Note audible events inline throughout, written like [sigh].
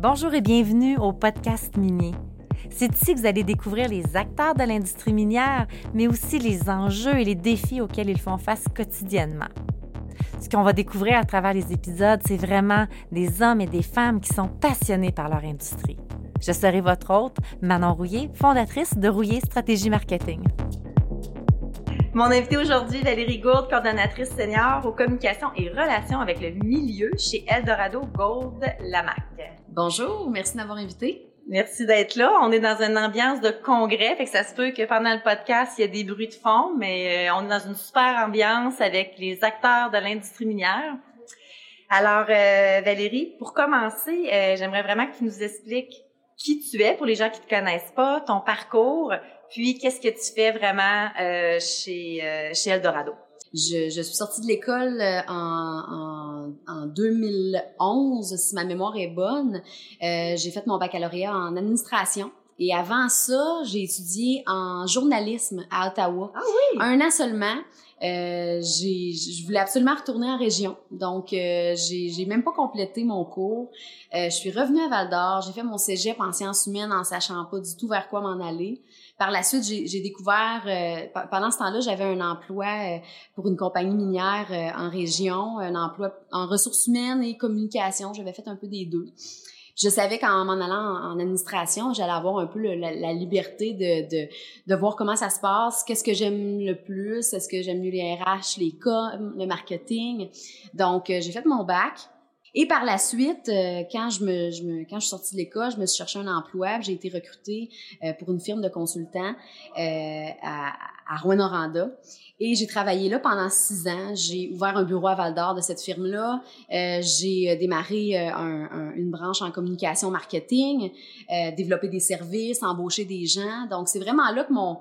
Bonjour et bienvenue au podcast minier. C'est ici que vous allez découvrir les acteurs de l'industrie minière, mais aussi les enjeux et les défis auxquels ils font face quotidiennement. Ce qu'on va découvrir à travers les épisodes, c'est vraiment des hommes et des femmes qui sont passionnés par leur industrie. Je serai votre hôte, Manon Rouillé, fondatrice de Rouillé Stratégie Marketing. Mon invité aujourd'hui, Valérie Gourde, coordonnatrice senior aux communications et relations avec le milieu chez Eldorado Gold Lamac. Bonjour, merci d'avoir invité. Merci d'être là. On est dans une ambiance de congrès, fait que ça se peut que pendant le podcast, il y a des bruits de fond, mais euh, on est dans une super ambiance avec les acteurs de l'industrie minière. Alors, euh, Valérie, pour commencer, euh, j'aimerais vraiment que tu nous expliques qui tu es pour les gens qui te connaissent pas, ton parcours, puis qu'est-ce que tu fais vraiment chez, chez Eldorado. Je, je suis sortie de l'école en, en, 2011, si ma mémoire est bonne. Euh, j'ai fait mon baccalauréat en administration. Et avant ça, j'ai étudié en journalisme à Ottawa. Ah oui? Un an seulement. Euh, j'ai, je voulais absolument retourner en région, donc euh, j'ai, j'ai même pas complété mon cours. Euh, je suis revenue à Val d'Or, j'ai fait mon cégep en sciences humaines en sachant pas du tout vers quoi m'en aller. Par la suite, j'ai, découvert, euh, pendant ce temps-là, j'avais un emploi euh, pour une compagnie minière en région, un emploi en ressources humaines et communication. J'avais fait un peu des deux je savais qu'en m'en allant en, administration, j'allais avoir un peu la, liberté de, de, de, voir comment ça se passe, qu'est-ce que j'aime le plus, est-ce que j'aime mieux les RH, les com, le marketing. Donc, euh, j'ai fait mon bac. Et par la suite, euh, quand je me, je me, quand je suis sortie de l'école, je me suis cherché un emploi. J'ai été recrutée euh, pour une firme de consultants à, à Rouen-Noranda. Et j'ai travaillé là pendant six ans. J'ai ouvert un bureau à Val d'Or de cette firme-là. Euh, j'ai euh, démarré euh, un, une branche en communication marketing, euh, développé des services, embauché des gens. Donc, c'est vraiment là que mon,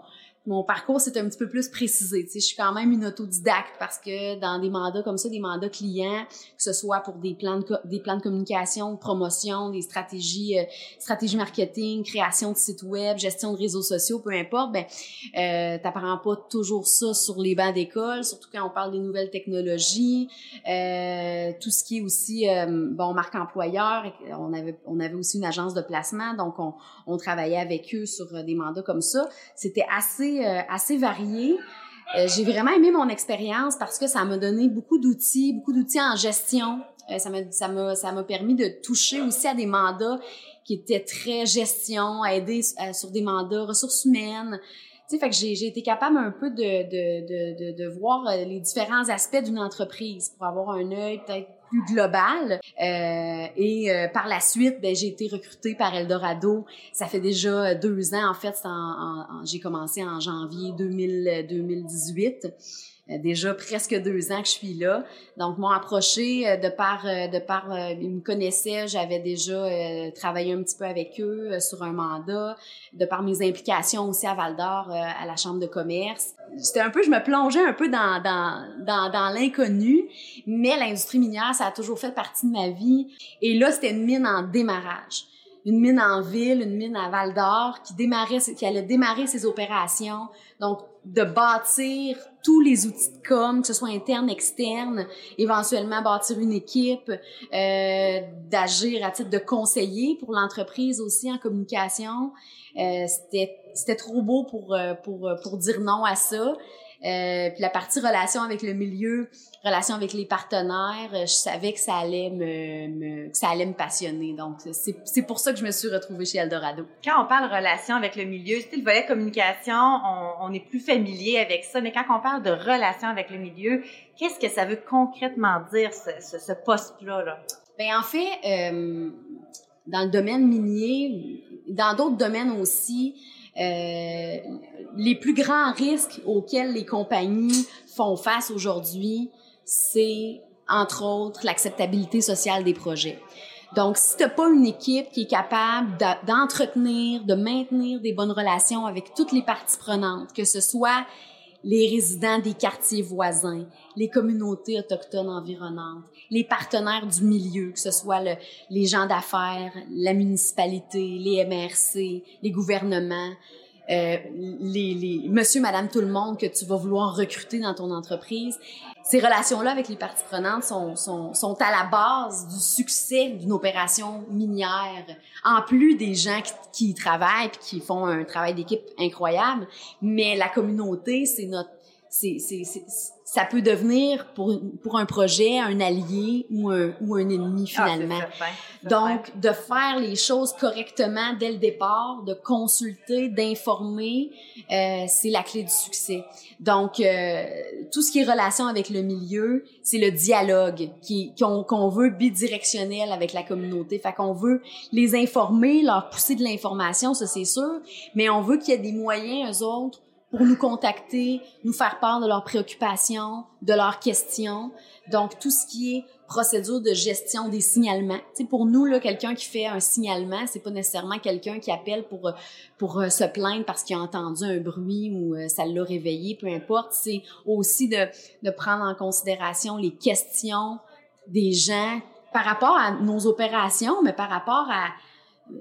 mon parcours c'est un petit peu plus précisé. Tu sais, je suis quand même une autodidacte parce que dans des mandats comme ça, des mandats clients, que ce soit pour des plans de, des plans de communication, promotion, des stratégies, euh, marketing, création de sites web, gestion de réseaux sociaux, peu importe, ben euh, t'apprends pas toujours ça sur les bancs d'école, surtout quand on parle des nouvelles technologies, euh, tout ce qui est aussi euh, bon marque employeur. On avait on avait aussi une agence de placement, donc on, on travaillait avec eux sur des mandats comme ça. C'était assez euh, assez, varié. Euh, j'ai vraiment aimé mon expérience parce que ça m'a donné beaucoup d'outils, beaucoup d'outils en gestion. Euh, ça m'a permis de toucher aussi à des mandats qui étaient très gestion, aider sur des mandats ressources humaines. Tu sais, fait que j'ai été capable un peu de, de, de, de, voir les différents aspects d'une entreprise pour avoir un œil peut-être plus global. Euh, et euh, par la suite, ben, j'ai été recrutée par Eldorado. Ça fait déjà deux ans, en fait, j'ai commencé en janvier 2000, 2018. Euh, déjà presque deux ans que je suis là. Donc, m'ont approché euh, de par, euh, de par, ils me connaissaient, j'avais déjà travaillé un petit peu avec eux sur un mandat, de par mes implications aussi à Val d'Or, à la Chambre de commerce. C'était un peu, je me plongeais un peu dans, dans, dans, dans l'inconnu, mais l'industrie minière, ça a toujours fait partie de ma vie. Et là, c'était une mine en démarrage une mine en ville, une mine à Val d'Or qui démarrait, qui allait démarrer ses opérations. Donc, de bâtir tous les outils de com, que ce soit interne, externe, éventuellement bâtir une équipe, euh, d'agir à titre de conseiller pour l'entreprise aussi en communication. Euh, c'était trop beau pour euh, pour pour dire non à ça. Euh, puis la partie relation avec le milieu, relation avec les partenaires, euh, je savais que ça allait me, me que ça allait me passionner. Donc c'est pour ça que je me suis retrouvée chez Eldorado. Quand on parle relation avec le milieu, c'est le volet communication, on, on est plus familier avec ça, mais quand on parle de relation avec le milieu, qu'est-ce que ça veut concrètement dire ce, ce, ce poste-là? Là? Ben en fait, euh, dans le domaine minier, dans d'autres domaines aussi, euh, les plus grands risques auxquels les compagnies font face aujourd'hui, c'est entre autres l'acceptabilité sociale des projets. Donc, si tu n'as pas une équipe qui est capable d'entretenir, de maintenir des bonnes relations avec toutes les parties prenantes, que ce soit les résidents des quartiers voisins, les communautés autochtones environnantes, les partenaires du milieu, que ce soit le, les gens d'affaires, la municipalité, les MRC, les gouvernements. Euh, les, les monsieur, madame, tout le monde que tu vas vouloir recruter dans ton entreprise. Ces relations-là avec les parties prenantes sont, sont, sont à la base du succès d'une opération minière. En plus des gens qui, qui y travaillent puis qui font un travail d'équipe incroyable, mais la communauté, c'est notre c'est, c'est, ça peut devenir pour, pour un projet un allié ou un, ou un ennemi ah, finalement. Donc, de faire les choses correctement dès le départ, de consulter, d'informer, euh, c'est la clé du succès. Donc, euh, tout ce qui est relation avec le milieu, c'est le dialogue qui, qu'on, qu'on veut bidirectionnel avec la communauté. Fait qu'on veut les informer, leur pousser de l'information, ça c'est sûr, mais on veut qu'il y ait des moyens, eux autres, pour nous contacter, nous faire part de leurs préoccupations, de leurs questions. Donc, tout ce qui est procédure de gestion des signalements. Tu sais, pour nous, là, quelqu'un qui fait un signalement, c'est pas nécessairement quelqu'un qui appelle pour, pour euh, se plaindre parce qu'il a entendu un bruit ou euh, ça l'a réveillé, peu importe. C'est aussi de, de prendre en considération les questions des gens par rapport à nos opérations, mais par rapport à,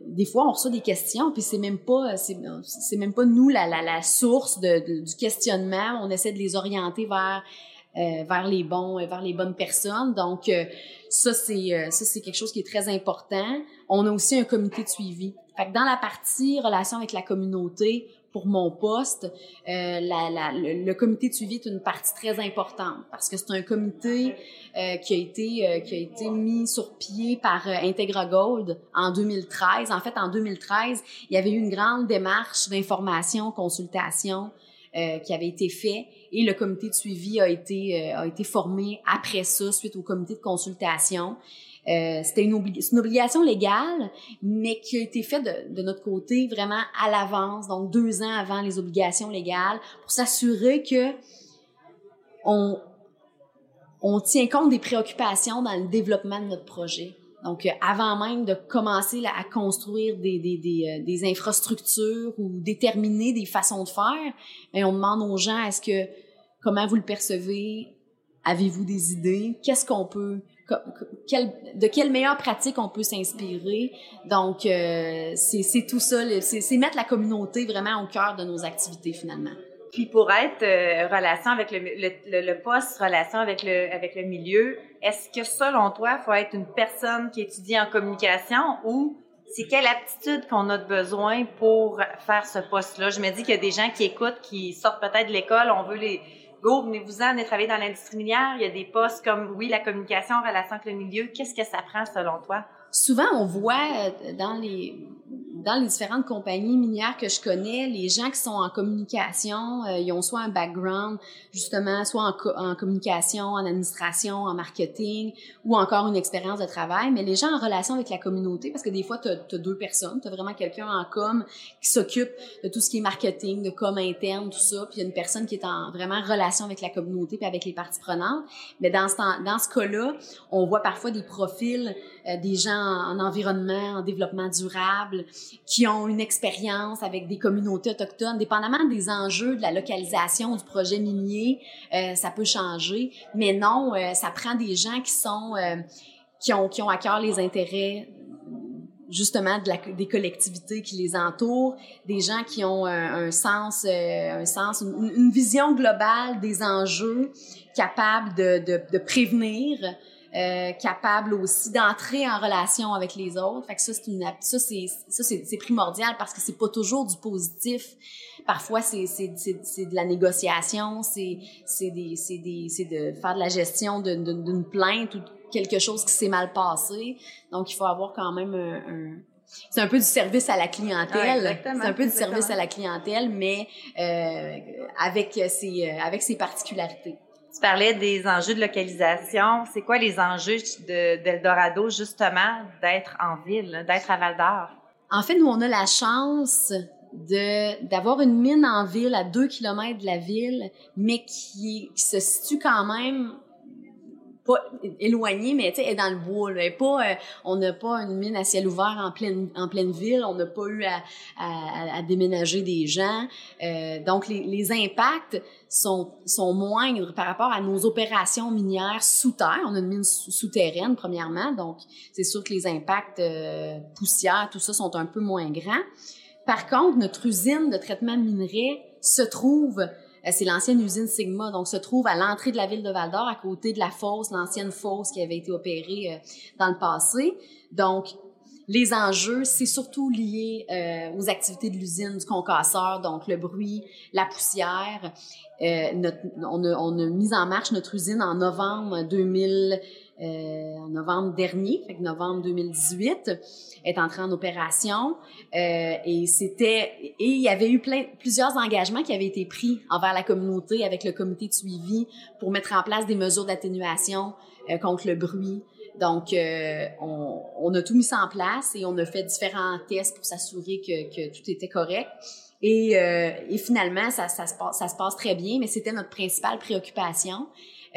des fois on reçoit des questions puis c'est même pas c'est même pas nous la la, la source de, du questionnement. On essaie de les orienter vers euh, vers les bons vers les bonnes personnes. Donc euh, ça c'est euh, ça c'est quelque chose qui est très important. On a aussi un comité de suivi. Fait que dans la partie relation avec la communauté pour mon poste, euh, la, la, le, comité de suivi est une partie très importante parce que c'est un comité euh, qui a été euh, qui a été mis sur pied par Integra Gold en 2013. En fait, en 2013, il y avait eu une grande démarche d'information, consultation qui avait été fait et le comité de suivi a été a été formé après ça suite au comité de consultation. Euh, c'était une, obligation légale, mais qui a été faite de, notre côté vraiment à l'avance, donc deux ans avant les obligations légales, pour s'assurer que on, tient compte des préoccupations dans le développement de notre projet. Donc, euh, avant même de commencer à construire euh, des, infrastructures ou déterminer des façons de faire, bien, on demande aux gens est-ce que comment vous le percevez, avez-vous des idées, qu'est-ce qu'on peut de quelle meilleure pratique on peut s'inspirer? Donc, euh, c'est tout ça, c'est mettre la communauté vraiment au cœur de nos activités finalement. Puis pour être euh, relation avec le, poste, relation avec le, avec le milieu, est-ce que selon toi, il faut être une personne qui étudie en communication ou c'est quelle aptitude qu'on a besoin pour faire ce poste-là? Je me dis qu'il y a des gens qui écoutent, qui sortent peut-être de l'école, on veut les go, venez-vous-en, venez travailler dans l'industrie minière. Il y a des postes comme, oui, la communication, relation avec le milieu. Qu'est-ce que ça prend selon toi? Souvent, on voit euh, dans les dans les différentes compagnies minières que je connais, les gens qui sont en communication, euh, ils ont soit un background justement, soit en, communication, en administration, en marketing, ou encore une expérience de travail, mais les gens en relation avec la communauté, parce que des fois, tu as, deux personnes, tu as vraiment quelqu'un en com qui s'occupe de tout ce qui est marketing, de com interne, tout ça, puis il y a une personne qui est en vraiment relation avec la communauté puis avec les parties prenantes. Mais dans ce, dans ce cas-là, on voit parfois des profils euh, des gens en, en environnement, en développement durable, qui ont une expérience avec des communautés autochtones, dépendamment des enjeux de la localisation du projet minier, euh, ça peut changer. Mais non, euh, ça prend des gens qui sont euh, qui ont qui ont à cœur les intérêts justement des collectivités qui les entourent, des gens qui ont un, sens, un sens, une, vision globale des enjeux, capables de, de prévenir, euh, capable aussi d'entrer en relation avec les autres. Fait que ça c'est une ça c'est ça c'est primordial parce que c'est pas toujours du positif. Parfois c'est c'est c'est de la négociation, c'est c'est des c'est des c'est de faire de la gestion d'une plainte ou quelque chose qui s'est mal passé. Donc il faut avoir quand même un, c'est un peu du service à la clientèle. c'est un peu du service à la clientèle, mais euh, avec ses avec ses particularités. Tu parlais des enjeux de localisation. C'est quoi les enjeux d'Eldorado, justement, d'être en ville, d'être à Val d'Or? En fait, nous, on a la chance de d'avoir une mine en ville à deux kilomètres de la ville, mais qui se situe quand même pas éloignée, mais tu sais, est dans le bois. Là. pas, euh, on n'a pas une mine à ciel ouvert en pleine en pleine ville. On n'a pas eu à, à, à, déménager des gens. Euh, donc les, les impacts sont sont moindres par rapport à nos opérations minières sous terre. On a une mine souterraine premièrement, donc c'est sûr que les impacts euh, poussières, tout ça sont un peu moins grands. Par contre, notre usine de traitement de minerais se trouve, c'est l'ancienne usine Sigma, donc se trouve à l'entrée de la ville de Val d'Or, à côté de la fosse, l'ancienne fosse qui avait été opérée euh, dans le passé. Donc, les enjeux, c'est surtout lié euh, aux activités de l'usine du concasseur, donc le bruit, la poussière. Euh, notre, on, a, on, a, mis en marche notre usine en novembre 2000, euh, en novembre dernier, fait que novembre 2018, est entrée en opération. Euh, et c'était et il y avait eu plein, plusieurs engagements qui avaient été pris envers la communauté avec le comité de suivi pour mettre en place des mesures d'atténuation euh, contre le bruit, donc, euh, on, on, a tout mis ça en place et on a fait différents tests pour s'assurer que, que, tout était correct. Et, euh, et finalement, ça, ça, se passe, ça se passe très bien, mais c'était notre principale préoccupation,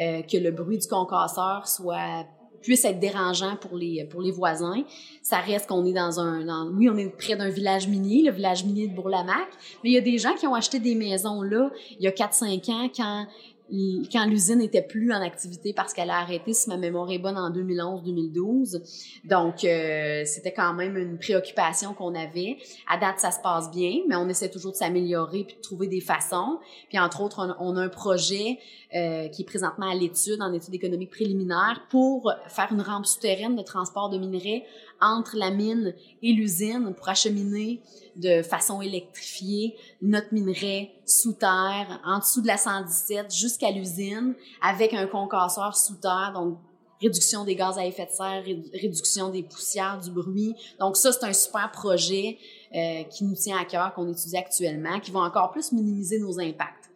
euh, que le bruit du concasseur soit puisse être dérangeant pour les pour les voisins. Ça reste qu'on est dans un dans, oui, on est près d'un village minier, le village minier de Bourlamac, mais il y a des gens qui ont acheté des maisons là il y a 4 5 ans quand quand l'usine n'était plus en activité parce qu'elle a arrêté, si ma mémoire est bonne, en 2011-2012. Donc, euh, c'était quand même une préoccupation qu'on avait. À date, ça se passe bien, mais on essaie toujours de s'améliorer puis de trouver des façons. Puis, entre autres, on, a un projet euh, qui est présentement à l'étude, en étude économique préliminaire, pour faire une rampe souterraine de transport de minerais entre la mine et l'usine pour acheminer de façon électrifiée notre minerai sous terre, en dessous de la 117 jusqu'à l'usine, avec un concasseur sous terre, donc réduction des gaz à effet de serre, réduction des poussières, du bruit. Donc ça, c'est un super projet euh, qui nous tient à cœur, qu'on étudie actuellement, qui va encore plus minimiser nos impacts.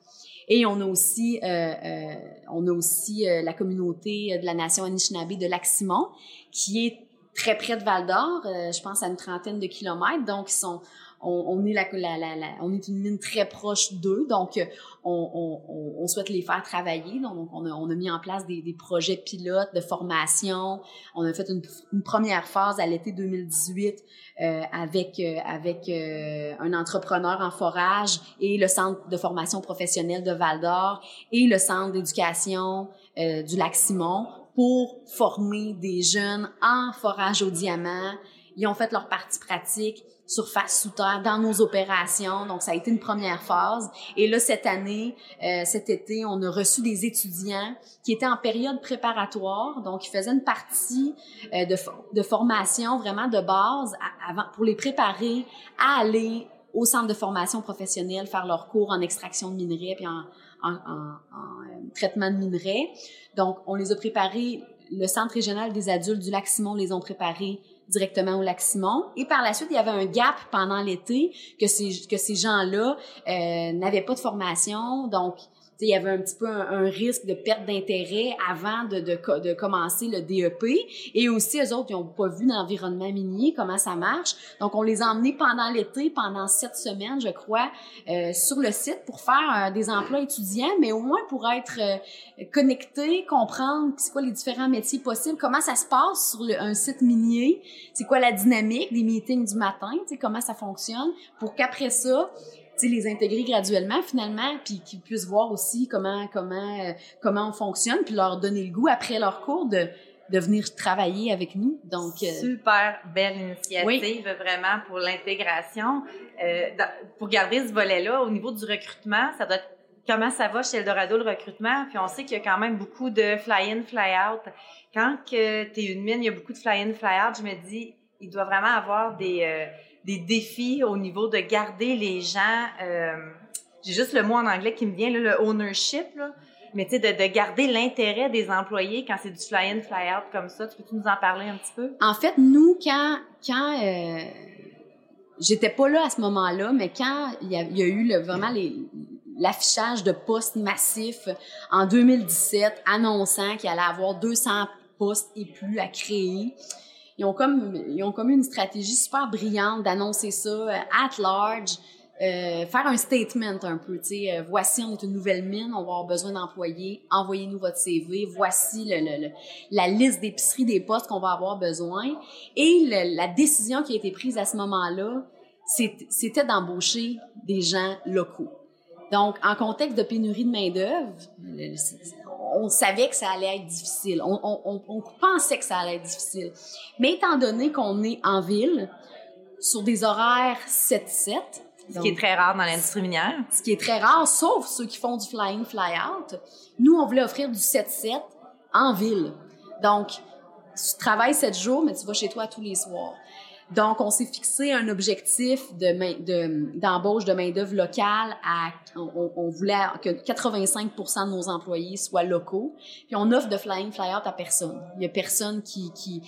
Et on a aussi, euh, euh, on a aussi euh, la communauté de la nation Anishinaabe de Lac-Simon, qui est très près de Val d'Or, euh, je pense à une trentaine de kilomètres. Donc, ils sont, on, est la, la, la, on est une mine très proche d'eux, donc euh, on, on, on, souhaite les faire travailler. Donc, on a, on a mis en place des, des, projets pilotes de formation. On a fait une, une première phase à l'été 2018 euh, avec euh, avec euh, un entrepreneur en forage et le centre de formation professionnelle de Val d'Or et le centre d'éducation du Lac Simon pour former des jeunes en forage au diamant. Ils ont fait leur partie pratique surface sous terre dans nos opérations. Donc, ça a été une première phase. Et là, cette année, euh, cet été, on a reçu des étudiants qui étaient en période préparatoire. Donc, ils faisaient une partie euh, de, de formation vraiment de base avant, pour les préparer à aller au centre de formation professionnelle, faire leurs cours en extraction de minerais puis en, en, en, en euh, traitement de minerais. Donc, on les a préparés, le Centre régional des adultes du Lac Simon les ont préparés directement au lac Simon. Et par la suite, il y avait un gap pendant l'été que ces, que ces gens-là euh, n'avaient pas de formation. Donc, il y avait un petit peu un, risque de perte d'intérêt avant de, de, de, commencer le DEP. Et aussi, eux autres, ils n'ont pas vu l'environnement minier, comment ça marche. Donc, on les a emmenés pendant l'été, pendant sept semaines, je crois, euh, sur le site pour faire euh, des emplois étudiants, mais au moins pour être euh, connectés, comprendre c'est quoi les différents métiers possibles, comment ça se passe sur un site minier, c'est quoi la dynamique des meetings du matin, comment ça fonctionne, pour qu'après ça, les intégrer graduellement finalement, puis qu'ils puissent voir aussi comment comment euh, comment on fonctionne, puis leur donner le goût après leur cours de de venir travailler avec nous. Donc euh, super belle initiative vraiment pour l'intégration. Euh, pour garder ce volet-là au niveau du recrutement, ça doit être comment ça va chez Eldorado le recrutement? Puis on sait qu'il y a quand même beaucoup de fly-in, fly-out. Quand que tu es une mine, il y a beaucoup de fly-in, fly-out. Je me dis, il doit vraiment avoir des euh, des défis au niveau de garder les gens. Euh, j'ai juste le mot en anglais qui me vient, là, le ownership. Là. Mais tu sais, de, de, garder l'intérêt des employés quand c'est du fly-in, fly-out comme ça. Tu peux-tu nous en parler un petit peu? En fait, nous, quand, quand euh, j'étais pas là à ce moment-là, mais quand il y a, eu le, vraiment l'affichage de postes massifs en 2017 annonçant qu'il allait avoir 200 postes et plus à créer, ils ont comme ils ont comme une stratégie super brillante d'annoncer ça euh, at large, euh, faire un statement un peu, tu sais, euh, voici on est une nouvelle mine, on va avoir besoin d'employés, envoyez-nous votre CV, voici la liste d'épiceries des postes qu'on va avoir besoin et la décision qui a été prise à ce moment-là, c'était d'embaucher des gens locaux. Donc, en contexte de pénurie de main-d'œuvre, on savait que ça allait être difficile. On, on, on, pensait que ça allait être difficile. Mais étant donné qu'on est en ville, sur des horaires 7-7. Ce qui est très rare dans l'industrie minière. Ce qui est très rare, sauf ceux qui font du fly-in, fly-out. Nous, on voulait offrir du 7-7 en ville. Donc, tu travailles 7 jours, mais tu vas chez toi tous les soirs. Donc, on s'est fixé un objectif de d'embauche de, main-d'œuvre locale à, on, voulait que 85 de nos employés soient locaux. Puis on offre de flying fly-out à personne. Il y a personne qui, qui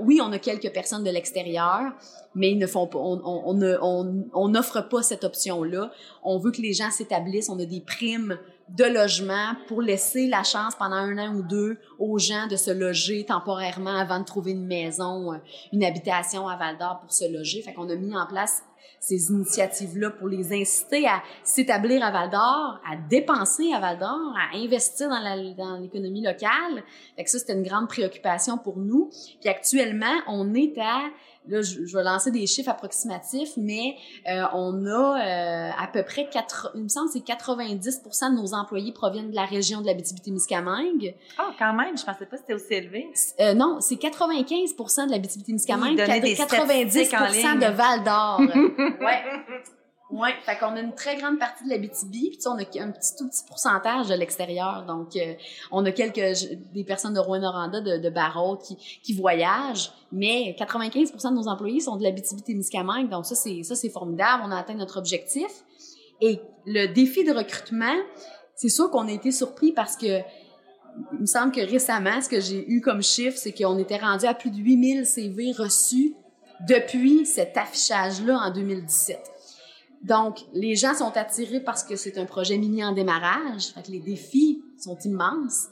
oui, on a quelques personnes de l'extérieur, mais ils ne font pas, on, on, on n'offre pas cette option-là. On veut que les gens s'établissent. On a des primes de logement pour laisser la chance pendant un an ou deux aux gens de se loger temporairement avant de trouver une maison, euh, une habitation à Val d'Or pour se loger. Fait qu'on a mis en place ces initiatives-là pour les inciter à s'établir à Val d'Or, à dépenser à Val d'Or, à investir dans l'économie locale. Fait que ça, c'était une grande préoccupation pour nous. Puis actuellement, on est à là, je, vais lancer des chiffres approximatifs, mais euh, on a euh, à peu près, quatre, il me semble c'est 90 de nos employés proviennent de la région de la témiscamingue Ah, oh, quand même, je pensais pas que c'était aussi élevé. Euh, non, c'est 95% de la témiscamingue 90% de Val d'Or. [laughs] ouais. Oui, fait qu'on a une très grande partie de la BTB, puis on a un petit tout petit pourcentage de l'extérieur. Donc, euh, on a quelques des personnes de Rouen-Noranda, de, de Barrault qui, qui voyagent, mais 95% de nos employés sont de la BTB-Témiscamingue. Donc, ça, c'est ça c'est formidable. On a atteint notre objectif. Et le défi de recrutement, c'est sûr qu'on a été surpris parce que il me semble que récemment, ce que j'ai eu comme chiffre, c'est qu'on était rendu à plus de 8000 CV reçus depuis cet affichage-là en 2017. Donc, les gens sont attirés parce que c'est un projet mini en démarrage. Fait que les défis sont immenses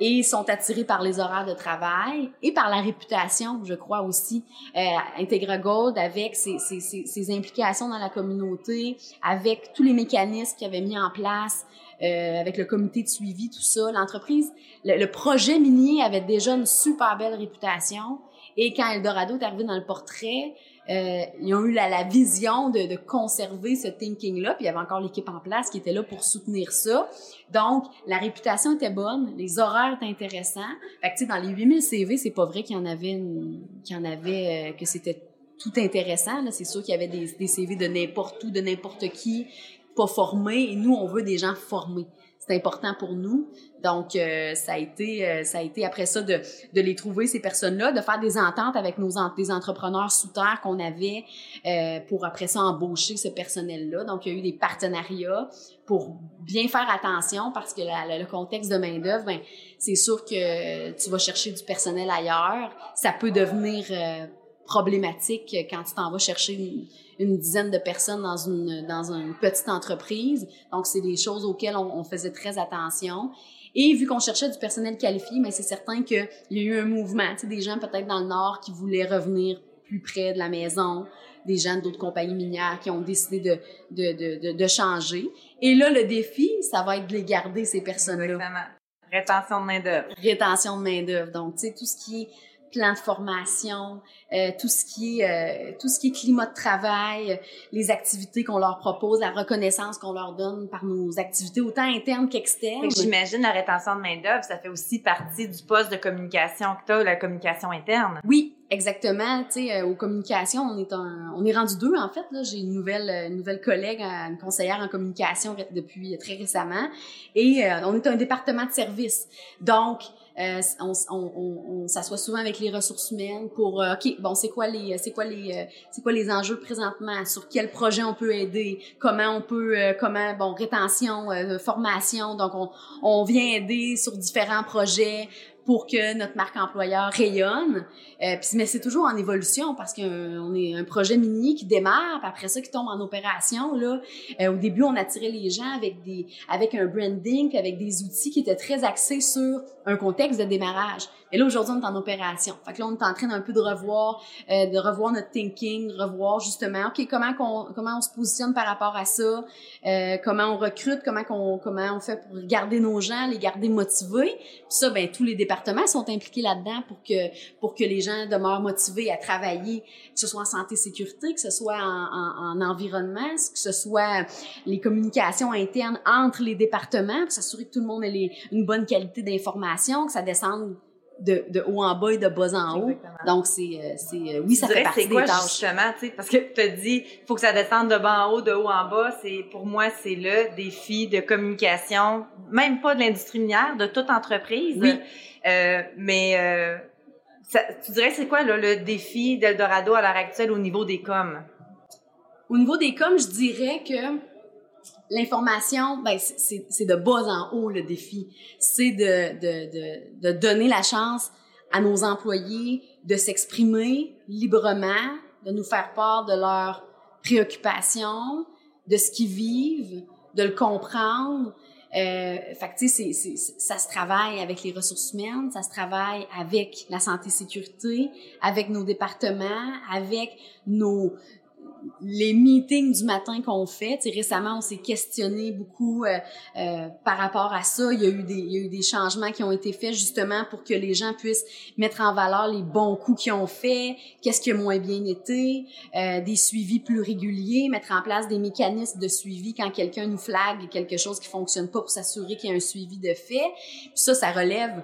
et sont attirés par les horaires de travail et par la réputation, je crois aussi. Euh, Integra Gold, avec ses, ses, ses, implications dans la communauté, avec tous les mécanismes qu'il avait mis en place, euh, avec le comité de suivi, tout ça, l'entreprise, le, le, projet minier avait déjà une super belle réputation. Et quand Eldorado est arrivé dans le portrait, euh, ils ont eu la, vision de, conserver ce thinking-là, puis il y avait encore l'équipe en place qui était là pour soutenir ça. Donc, la réputation était bonne, les horaires étaient intéressants. Fait que, tu sais, dans les 8000 CV, c'est pas vrai qu'il y en avait, qu'il y en avait, euh, que c'était tout intéressant. C'est sûr qu'il y avait des, des CV de n'importe où, de n'importe qui, pas formés, et nous, on veut des gens formés c'est important pour nous. Donc, euh, ça a été, euh, ça a été après ça de, de les trouver ces personnes-là, de faire des ententes avec nos des entrepreneurs sous terre qu'on avait euh, pour après ça embaucher ce personnel-là. Donc, il y a eu des partenariats pour bien faire attention parce que le contexte de main d'œuvre, ben, c'est sûr que tu vas chercher du personnel ailleurs, ça peut devenir problématique quand tu t'en vas chercher une, une dizaine de personnes dans une, dans une petite entreprise. Donc, c'est des choses auxquelles on, on faisait très attention. Et vu qu'on cherchait du personnel qualifié, mais c'est certain qu'il y a eu un mouvement, tu sais, des gens peut-être dans le Nord qui voulaient revenir plus près de la maison, des gens d'autres compagnies minières qui ont décidé de, de, de, de, changer. Et là, le défi, ça va être de les garder, ces personnes-là. Rétention de main-d'œuvre. Rétention de main-d'œuvre. Donc, tu sais, tout ce qui est plan de formation, euh, tout ce qui est euh, tout ce qui est climat de travail, les activités qu'on leur propose, la reconnaissance qu'on leur donne par nos activités autant internes qu'externes. J'imagine la rétention de main d'œuvre, ça fait aussi partie du poste de communication que tu as, la communication interne. Oui, Exactement, tu sais, euh, aux communications, on est un, on est rendu deux en fait. Là, j'ai une nouvelle, une nouvelle collègue, une conseillère en communication depuis très récemment, et on est un département de service. Donc, euh, on, on, on, s'assoit souvent avec les ressources humaines pour euh, ok bon c'est quoi les c'est quoi les euh, c'est quoi les enjeux présentement? Sur quel projet on peut aider? Comment on peut comment bon rétention formation? Donc on, on vient aider sur différents projets pour que notre marque employeur rayonne. Euh, puis, mais c'est toujours en évolution parce qu'on est un projet mini qui démarre, puis après ça qui tombe en opération. Là, euh, au début, on attirait les gens avec des avec un branding, puis avec des outils qui étaient très axés sur un contexte de démarrage. Et là, aujourd'hui, on est en opération. Fait que là, on est en train d'un peu de revoir, euh, de revoir notre thinking, revoir justement, OK, comment qu'on, comment on se positionne par rapport à ça, euh, comment on recrute, comment qu'on, comment on fait pour garder nos gens, les garder motivés. Puis ça, ben, tous les départements sont impliqués là-dedans pour que, pour que les gens demeurent motivés à travailler, que ce soit en santé sécurité, que ce soit en, en, environnement, que ce soit les communications internes entre les départements, pour s'assurer que tout le monde ait une bonne qualité d'information, que ça descende de, de, haut en bas et de bas en haut. Donc, c'est, euh, c'est, euh, oui, ça fait partie c'est quoi, des tâches. justement, tu sais, parce que tu as dit, faut que ça descende de bas en haut, de haut en bas. C'est, pour moi, c'est le défi de communication, même pas de l'industrie minière, de toute entreprise. Oui. Euh, mais, euh, tu dirais, c'est quoi, le défi d'Eldorado à l'heure actuelle au niveau des coms? Au niveau des coms, je dirais que l'information, ben, c'est, de bas en haut le défi. C'est de donner la chance à nos employés de s'exprimer librement, de nous faire part de leurs préoccupations, de ce qu'ils vivent, de le comprendre. Euh, fait tu sais, ça se travaille avec les ressources humaines, ça se travaille avec la santé sécurité, avec nos départements, avec nos, les meetings du matin qu'on fait, tu sais, récemment, on s'est questionné beaucoup euh, euh, par rapport à ça. Il y, a eu des, il y a eu des changements qui ont été faits justement pour que les gens puissent mettre en valeur les bons coups qu'ils ont faits, qu'est-ce qui a moins bien été, euh, des suivis plus réguliers, mettre en place des mécanismes de suivi quand quelqu'un nous flague quelque chose qui fonctionne pas pour s'assurer qu'il y a un suivi de fait. Puis ça, ça relève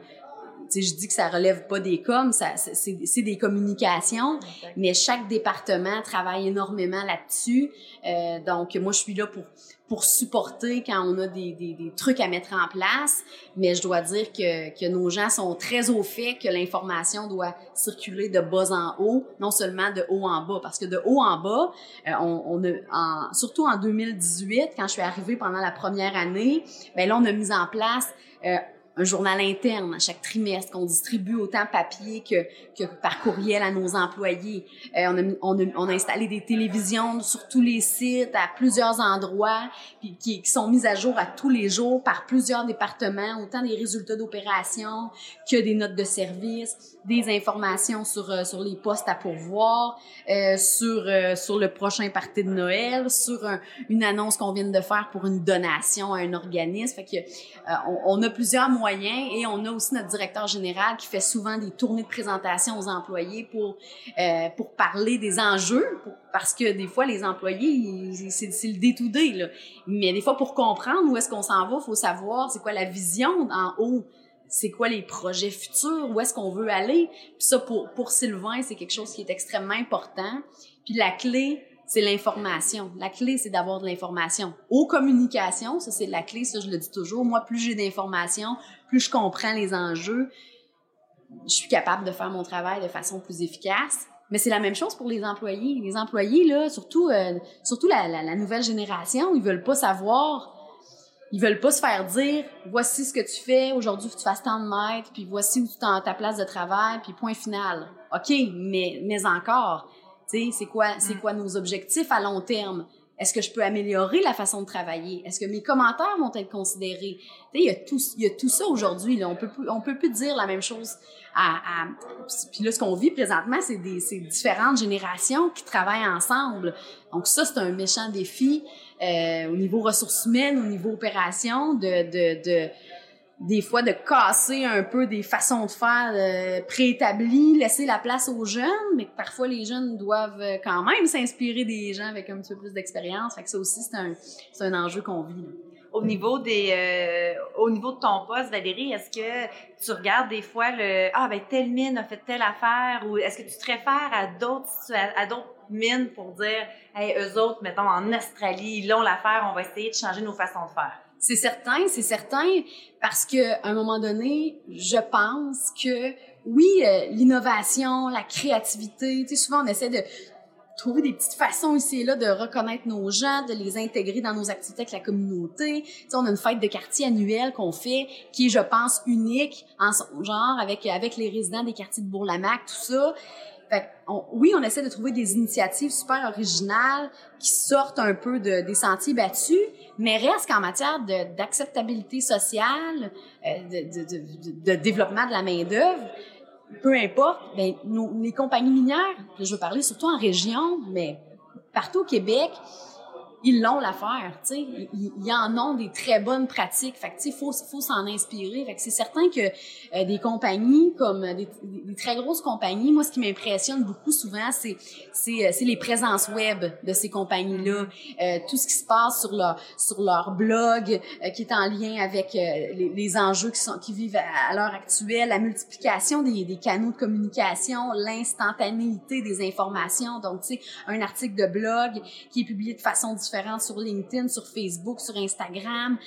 je dis que ça relève pas des coms, ça, c'est, des communications, mais chaque département travaille énormément là-dessus. Euh, donc, moi, je suis là pour pour supporter quand on a des, des, des, trucs à mettre en place, mais je dois dire que, que nos gens sont très au fait que l'information doit circuler de bas en haut, non seulement de haut en bas, parce que de haut en bas, euh, on, on a, en, surtout en 2018, quand je suis arrivée pendant la première année, ben là, on a mis en place euh, un journal interne à chaque trimestre qu'on distribue autant papier que, que par courriel à nos employés. Euh, on, a, on, a, on, a, installé des télévisions sur tous les sites, à plusieurs endroits, puis qui, qui, sont mises à jour à tous les jours par plusieurs départements, autant des résultats d'opération que des notes de service, des informations sur, euh, sur les postes à pourvoir, euh, sur, euh, sur le prochain party de Noël, sur un, une annonce qu'on vient de faire pour une donation à un organisme. Fait que, euh, on, on a plusieurs et on a aussi notre directeur général qui fait souvent des tournées de présentation aux employés pour euh, pour parler des enjeux parce que des fois les employés c'est le day là. Mais des fois pour comprendre où est-ce qu'on s'en va faut savoir c'est quoi la vision en haut c'est quoi les projets futurs où est-ce qu'on veut aller. Puis ça pour pour Sylvain c'est quelque chose qui est extrêmement important. Puis la clé c'est l'information. La clé, c'est d'avoir de l'information. Aux communications, ça c'est la clé, ça je le dis toujours. Moi, plus j'ai d'informations, plus je comprends les enjeux, je suis capable de faire mon travail de façon plus efficace. Mais c'est la même chose pour les employés. Les employés, là, surtout, euh, surtout la, nouvelle génération, ils veulent pas savoir, ils veulent pas se faire dire, voici ce que tu fais, aujourd'hui tu fasses tant de mètres, puis voici où tu es ta place de travail, puis point final. OK, mais, mais encore, c'est quoi, c'est mm. quoi nos objectifs à long terme? Est-ce que je peux améliorer la façon de travailler? Est-ce que mes commentaires vont être considérés? Il y a tout, il y a tout ça aujourd'hui. On peut on peut plus dire la même chose. À, à... Puis là, ce qu'on vit présentement, c'est des c'est différentes générations qui travaillent ensemble. Donc ça, c'est un méchant défi euh, au niveau ressources humaines, au niveau opération, de, de, de des fois de casser un peu des façons de faire euh, préétablies, laisser la place aux jeunes, mais que parfois les jeunes doivent euh, quand même s'inspirer des gens avec un petit peu plus d'expérience. Fait que ça aussi, c'est un, c'est un enjeu qu'on vit. Au niveau des, euh, au niveau de ton poste, Valérie, est-ce que tu regardes des fois le, ah ben telle mine a fait telle affaire, ou est-ce que tu te réfères à d'autres, à d'autres mines pour dire, hey, eux autres, mettons en Australie, ils l'ont l'affaire, on va essayer de changer nos façons de faire. C'est certain, c'est certain, parce que à un moment donné, je pense que oui, euh, l'innovation, la créativité, tu sais, souvent on essaie de trouver des petites façons ici et là de reconnaître nos gens, de les intégrer dans nos activités avec la communauté. Tu sais, on a une fête de quartier annuelle qu'on fait, qui est, je pense, unique en son genre, avec, avec les résidents des quartiers de Bourg-Lamac, tout ça. Oui, on essaie de trouver des initiatives super originales qui sortent un peu de, des sentiers battus, mais reste qu'en matière d'acceptabilité sociale, euh, de, développement de la main-d'œuvre, peu importe, ben, nos, les compagnies minières, je veux parler surtout en région, mais partout au Québec, ils l'ont l'affaire, tu sais, ils, ils, en ont des très bonnes pratiques. Fait que tu sais, faut faut s'en inspirer. Fait que c'est certain que euh, des compagnies comme des, des, très grosses compagnies, moi ce qui m'impressionne beaucoup souvent, c'est c'est euh, c'est les présences web de ces compagnies-là, euh, tout ce qui se passe sur leur sur leur blog qui est en lien avec les, les, enjeux qui sont qui vivent à, l'heure actuelle, la multiplication des, des canaux de communication, l'instantanéité des informations. Donc tu sais, un article de blog qui est publié de façon différente sur LinkedIn, sur Facebook, sur Instagram.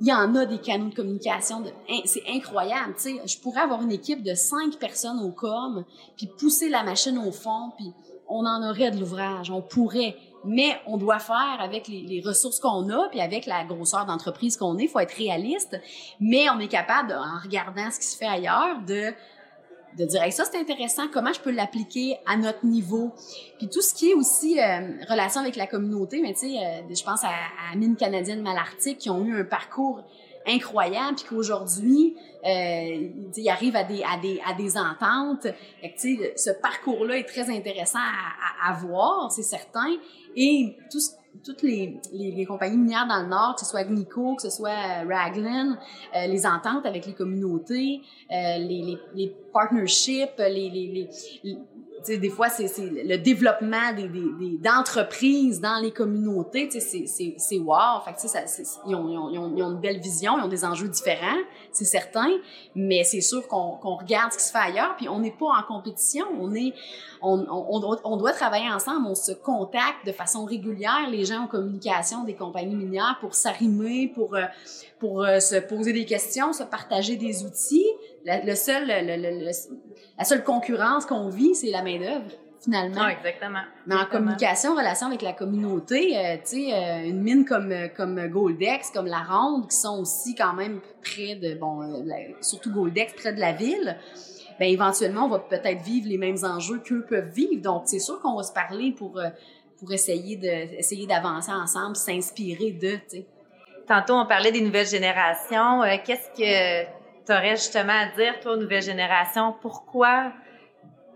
Il y en a des canaux de communication, c'est incroyable. Tu sais, je pourrais avoir une équipe de cinq personnes au com, puis pousser la machine au fond, puis on en aurait de l'ouvrage, on pourrait. Mais on doit faire avec les ressources qu'on a, puis avec la grosseur d'entreprise qu'on est. Il faut être réaliste, mais on est capable, en regardant ce qui se fait ailleurs, de de dire ça c'est intéressant comment je peux l'appliquer à notre niveau? Puis tout ce qui est aussi euh, relation avec la communauté mais tu sais euh, je pense à, à Mine canadienne Malartic qui ont eu un parcours incroyable puis qu'aujourd'hui euh, ils arrivent à des à des à des ententes. Tu sais ce parcours là est très intéressant à, à, à voir c'est certain. Et tout ce toutes les, les, compagnies minières dans le Nord, que ce soit Agnico, que ce soit euh, Raglan, euh, les ententes avec les communautés, euh, les, les, les partnerships, les, les des fois, c'est le développement des, des, d'entreprises dans les communautés, c'est, c'est, c'est wow. Fait que, ça, ils, ont, ils, ont, ils, ont, une belle vision, ils ont des enjeux différents, c'est certain, mais c'est sûr qu'on, regarde ce qui se fait ailleurs, puis on n'est pas en compétition, on est, on, on, doit travailler ensemble, on se contacte de façon régulière, les gens en communication des compagnies minières pour s'arrimer, pour, euh, pour euh, se poser des questions, se partager des outils. Le seul, le, la seule concurrence qu'on vit, c'est la main-d'œuvre finalement. Ah, exactement. Mais en communication, en relation avec la communauté, euh, tu sais, euh, une mine comme comme Goldex, comme la Ronde, qui sont aussi quand même près de bon, surtout Goldex près de la ville. Ben éventuellement, on va peut-être vivre les mêmes enjeux qu'eux peuvent vivre. Donc c'est sûr qu'on va se parler pour pour essayer de essayer d'avancer ensemble, s'inspirer de, tu sais. Tantôt, on parlait des nouvelles générations. Euh, qu'est-ce que tu aurais justement à dire, toi, aux nouvelles générations? Pourquoi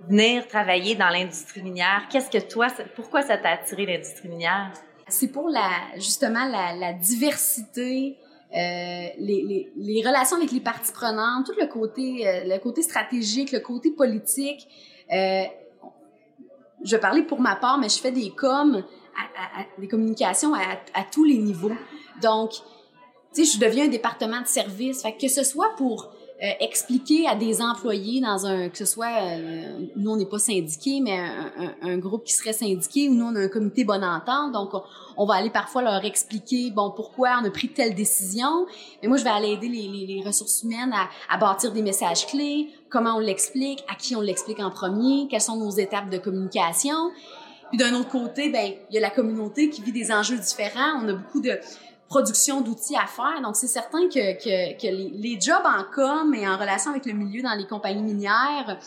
venir travailler dans l'industrie minière? Qu'est-ce que toi, pourquoi ça t'a attiré l'industrie minière? C'est pour la, justement la, diversité, euh, les, relations avec les parties prenantes, tout le côté, euh, le côté stratégique, le côté politique. Euh, je parlais pour ma part, mais je fais des coms, communications à, tous les niveaux. Donc, sais, je deviens un département de service. Fait que ce soit pour euh, expliquer à des employés dans un que ce soit euh, nous on n'est pas syndiqué mais un, groupe qui serait syndiqué ou nous on a un comité bonne entente donc on, va aller parfois leur expliquer bon pourquoi on a pris telle décision. Mais moi je vais aller aider les ressources humaines à, à, bâtir des messages clés comment on l'explique à qui on l'explique en premier quelles sont nos étapes de communication. Puis d'un autre côté ben il y a la communauté qui vit des enjeux différents. On a beaucoup de production d'outils à faire. Donc, c'est certain que, que, que les, les, jobs en com et en relation avec le milieu dans les compagnies minières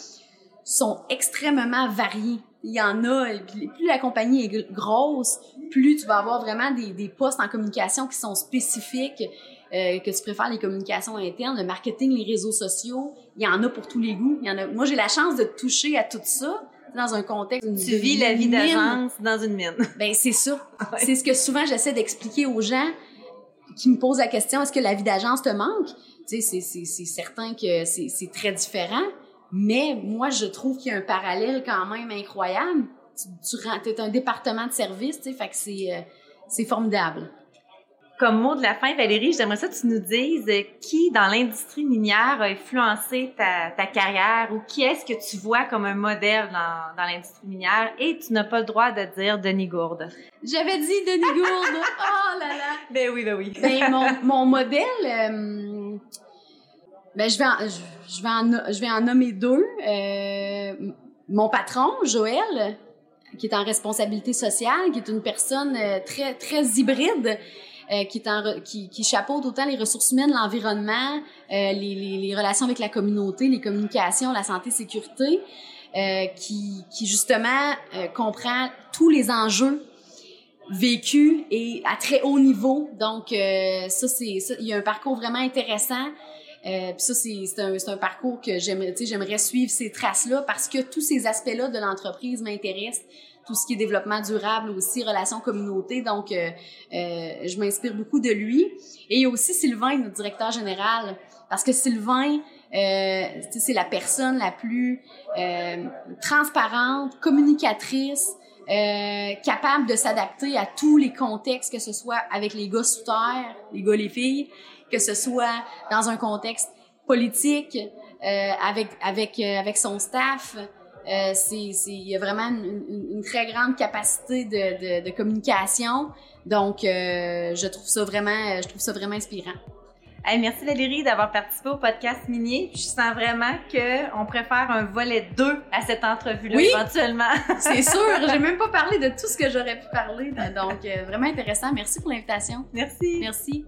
sont extrêmement variés. Il y en a, plus la compagnie est grosse, plus tu vas avoir vraiment des, des postes en communication qui sont spécifiques, euh, que tu préfères les communications internes, le marketing, les réseaux sociaux. Il y en a pour tous les goûts. Il y en a. Moi, j'ai la chance de toucher à tout ça dans un contexte. Tu vis la vie d'agence dans une mine. Ben c'est ça. [laughs] C'est ce que souvent j'essaie d'expliquer aux gens qui me pose la question, est-ce que la vie d'agence te manque? Tu sais, c'est certain que c'est très différent, mais moi, je trouve qu'il y a un parallèle quand même incroyable. Tu, tu es un département de service, tu sais, fait que c'est euh, formidable comme mot de la fin, Valérie, j'aimerais ça que tu nous dises euh, qui dans l'industrie minière a influencé ta, ta carrière ou qui est-ce que tu vois comme un modèle dans, dans l'industrie minière et tu n'as pas le droit de dire Denis Gourde? J'avais dit Denis Gourde. [laughs] oh. Ben oui, ben oui. [laughs] ben mon, mon modèle, euh, ben je vais, en, je, vais je vais en nommer deux. Euh, mon patron, Joël, qui est en responsabilité sociale, qui est une personne euh, très très hybride. Qui, est en, qui, qui chapeaute autant les ressources humaines, l'environnement, les, relations avec la communauté, les communications, la santé, sécurité, euh, qui, qui justement comprend tous les enjeux vécus et à très haut niveau. Donc ça, c'est il y a un parcours vraiment intéressant. Euh, ça, c'est un, un, parcours que j'aimerais, j'aimerais suivre ces traces-là parce que tous ces aspects-là de l'entreprise m'intéressent. Tout ce qui est développement durable aussi, relations communauté. Donc, euh, euh, je m'inspire beaucoup de lui. Et aussi Sylvain, notre directeur général, parce que Sylvain, euh, c'est la personne la plus euh, transparente, communicatrice, euh, capable de s'adapter à tous les contextes, que ce soit avec les gars sous terre, les gars, les filles, que ce soit dans un contexte politique, euh, avec avec euh, avec son staff. Euh, c'est il y a vraiment une, une, très grande capacité de, de, de communication. Donc, je trouve ça vraiment, je trouve ça vraiment inspirant merci Valérie d'avoir participé au podcast minier. Je sens vraiment qu'on préfère un volet 2 à cette entrevue-là éventuellement. [laughs] C'est sûr, [laughs] j'ai même pas parlé de tout ce que j'aurais pu parler. Donc, euh, vraiment intéressant. Merci pour l'invitation. Merci. Merci.